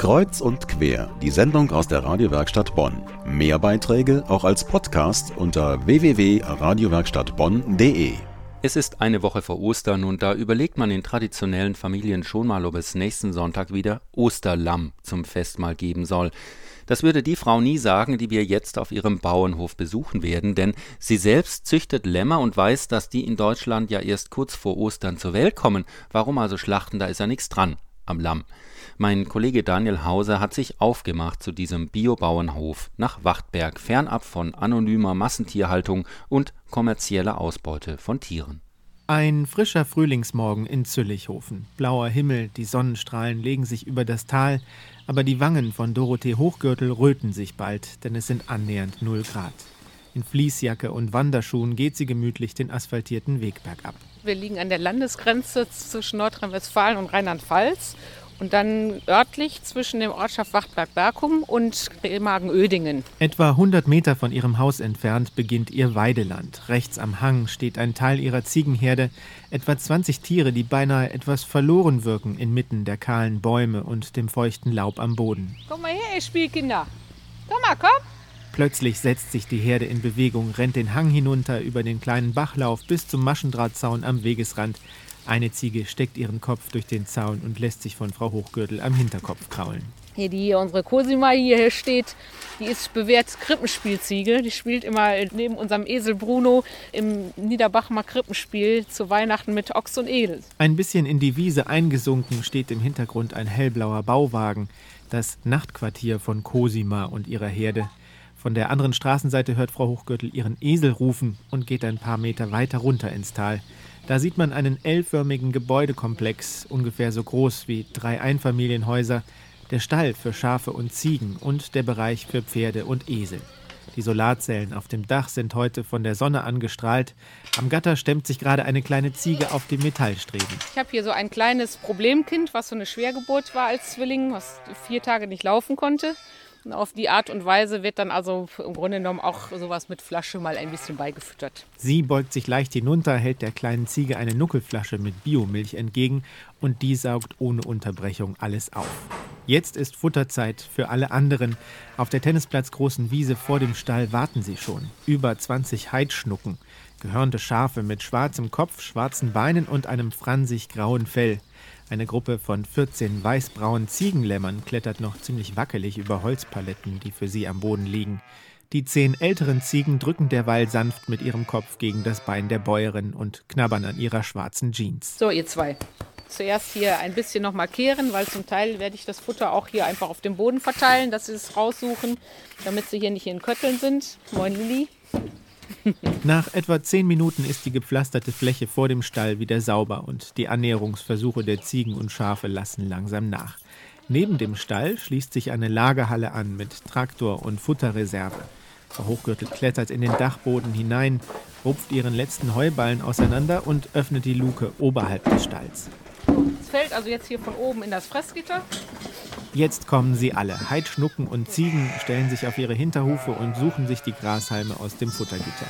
Kreuz und quer, die Sendung aus der Radiowerkstatt Bonn. Mehr Beiträge auch als Podcast unter www.radiowerkstattbonn.de. Es ist eine Woche vor Ostern und da überlegt man in traditionellen Familien schon mal, ob es nächsten Sonntag wieder Osterlamm zum Festmahl geben soll. Das würde die Frau nie sagen, die wir jetzt auf ihrem Bauernhof besuchen werden, denn sie selbst züchtet Lämmer und weiß, dass die in Deutschland ja erst kurz vor Ostern zur Welt kommen. Warum also schlachten, da ist ja nichts dran am Lamm. Mein Kollege Daniel Hauser hat sich aufgemacht zu diesem Biobauernhof nach Wachtberg, fernab von anonymer Massentierhaltung und kommerzieller Ausbeute von Tieren. Ein frischer Frühlingsmorgen in Züllichhofen. Blauer Himmel, die Sonnenstrahlen legen sich über das Tal, aber die Wangen von Dorothee Hochgürtel röten sich bald, denn es sind annähernd 0 Grad. In Fließjacke und Wanderschuhen geht sie gemütlich den asphaltierten Weg bergab. Wir liegen an der Landesgrenze zwischen Nordrhein-Westfalen und Rheinland-Pfalz und dann örtlich zwischen dem Ortschaft Wachtberg-Berkum und Remagen-Ödingen. Etwa 100 Meter von ihrem Haus entfernt beginnt ihr Weideland. Rechts am Hang steht ein Teil ihrer Ziegenherde, etwa 20 Tiere, die beinahe etwas verloren wirken inmitten der kahlen Bäume und dem feuchten Laub am Boden. Komm mal her, ihr Spielkinder. Komm mal, komm. Plötzlich setzt sich die Herde in Bewegung, rennt den Hang hinunter über den kleinen Bachlauf bis zum Maschendrahtzaun am Wegesrand. Eine Ziege steckt ihren Kopf durch den Zaun und lässt sich von Frau Hochgürtel am Hinterkopf kraulen. Hier, die hier, unsere Cosima hier steht, die ist bewährt Krippenspielziege. Die spielt immer neben unserem Esel Bruno im Niederbachmer Krippenspiel zu Weihnachten mit Ochs und Edel. Ein bisschen in die Wiese eingesunken steht im Hintergrund ein hellblauer Bauwagen, das Nachtquartier von Cosima und ihrer Herde. Von der anderen Straßenseite hört Frau Hochgürtel ihren Esel rufen und geht ein paar Meter weiter runter ins Tal. Da sieht man einen L-förmigen Gebäudekomplex, ungefähr so groß wie drei Einfamilienhäuser, der Stall für Schafe und Ziegen und der Bereich für Pferde und Esel. Die Solarzellen auf dem Dach sind heute von der Sonne angestrahlt. Am Gatter stemmt sich gerade eine kleine Ziege auf die Metallstreben. Ich habe hier so ein kleines Problemkind, was so eine Schwergeburt war als Zwilling, was vier Tage nicht laufen konnte. Auf die Art und Weise wird dann also im Grunde genommen auch sowas mit Flasche mal ein bisschen beigefüttert. Sie beugt sich leicht hinunter, hält der kleinen Ziege eine Nuckelflasche mit Biomilch entgegen und die saugt ohne Unterbrechung alles auf. Jetzt ist Futterzeit für alle anderen. Auf der Tennisplatz großen Wiese vor dem Stall warten sie schon. Über 20 Heidschnucken, gehörnte Schafe mit schwarzem Kopf, schwarzen Beinen und einem fransig grauen Fell. Eine Gruppe von 14 weißbraunen Ziegenlämmern klettert noch ziemlich wackelig über Holzpaletten, die für sie am Boden liegen. Die zehn älteren Ziegen drücken derweil sanft mit ihrem Kopf gegen das Bein der Bäuerin und knabbern an ihrer schwarzen Jeans. So, ihr zwei. Zuerst hier ein bisschen noch markieren, weil zum Teil werde ich das Futter auch hier einfach auf dem Boden verteilen, dass sie es raussuchen, damit sie hier nicht in Kötteln sind. Moin Lilly. Nach etwa zehn Minuten ist die gepflasterte Fläche vor dem Stall wieder sauber und die Annäherungsversuche der Ziegen und Schafe lassen langsam nach. Neben dem Stall schließt sich eine Lagerhalle an mit Traktor und Futterreserve. Frau Hochgürtel klettert in den Dachboden hinein, rupft ihren letzten Heuballen auseinander und öffnet die Luke oberhalb des Stalls. Es fällt also jetzt hier von oben in das Fressgitter. Jetzt kommen sie alle. Heidschnucken und Ziegen stellen sich auf ihre Hinterhufe und suchen sich die Grashalme aus dem Futtergitter.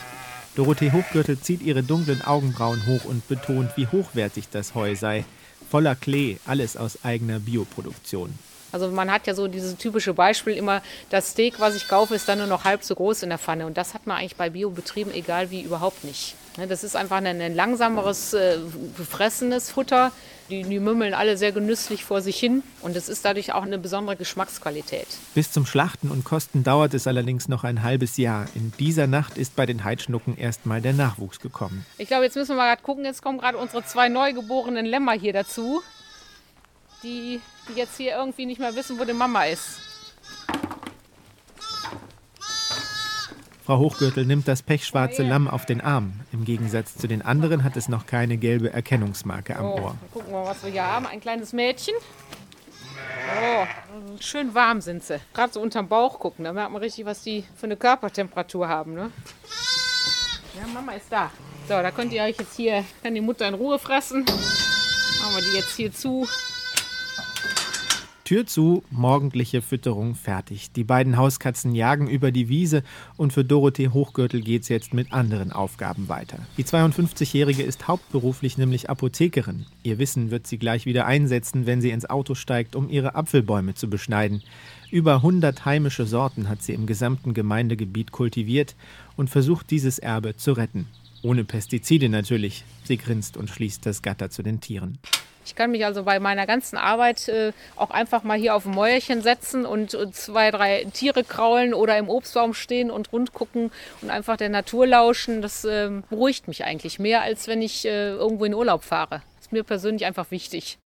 Dorothee Hochgürtel zieht ihre dunklen Augenbrauen hoch und betont, wie hochwertig das Heu sei. Voller Klee, alles aus eigener Bioproduktion. Also man hat ja so dieses typische Beispiel immer, das Steak, was ich kaufe, ist dann nur noch halb so groß in der Pfanne. Und das hat man eigentlich bei Biobetrieben, egal wie, überhaupt nicht. Ne, das ist einfach ein, langsameres, äh, gefressenes Futter. Die, die mümmeln alle sehr genüsslich vor sich hin und es ist dadurch auch eine besondere Geschmacksqualität. Bis zum Schlachten und Kosten dauert es allerdings noch ein halbes Jahr. In dieser Nacht ist bei den Heidschnucken erstmal der Nachwuchs gekommen. Ich glaube, jetzt müssen wir mal gerade gucken. Jetzt kommen gerade unsere zwei neugeborenen Lämmer hier dazu, die, die jetzt hier irgendwie nicht mehr wissen, wo die Mama ist. Frau Hochgürtel nimmt das pechschwarze Lamm auf den Arm. Im Gegensatz zu den anderen hat es noch keine gelbe Erkennungsmarke am Ohr. Oh, gucken wir mal, was wir hier haben. Ein kleines Mädchen. Oh, schön warm sind sie. Gerade so unterm Bauch gucken, da merkt man richtig, was die für eine Körpertemperatur haben. Ne? Ja, Mama ist da. So, da könnt ihr euch jetzt hier, kann die Mutter in Ruhe fressen. Machen wir die jetzt hier zu. Tür zu, morgendliche Fütterung fertig. Die beiden Hauskatzen jagen über die Wiese und für Dorothee Hochgürtel geht's jetzt mit anderen Aufgaben weiter. Die 52-Jährige ist hauptberuflich nämlich Apothekerin. Ihr Wissen wird sie gleich wieder einsetzen, wenn sie ins Auto steigt, um ihre Apfelbäume zu beschneiden. Über 100 heimische Sorten hat sie im gesamten Gemeindegebiet kultiviert und versucht, dieses Erbe zu retten. Ohne Pestizide natürlich. Sie grinst und schließt das Gatter zu den Tieren. Ich kann mich also bei meiner ganzen Arbeit äh, auch einfach mal hier auf ein Mäuerchen setzen und, und, zwei, drei Tiere kraulen oder im Obstbaum stehen und rund gucken und einfach der Natur lauschen. Das äh, beruhigt mich eigentlich mehr, als wenn ich äh, irgendwo in Urlaub fahre. Das ist mir persönlich einfach wichtig.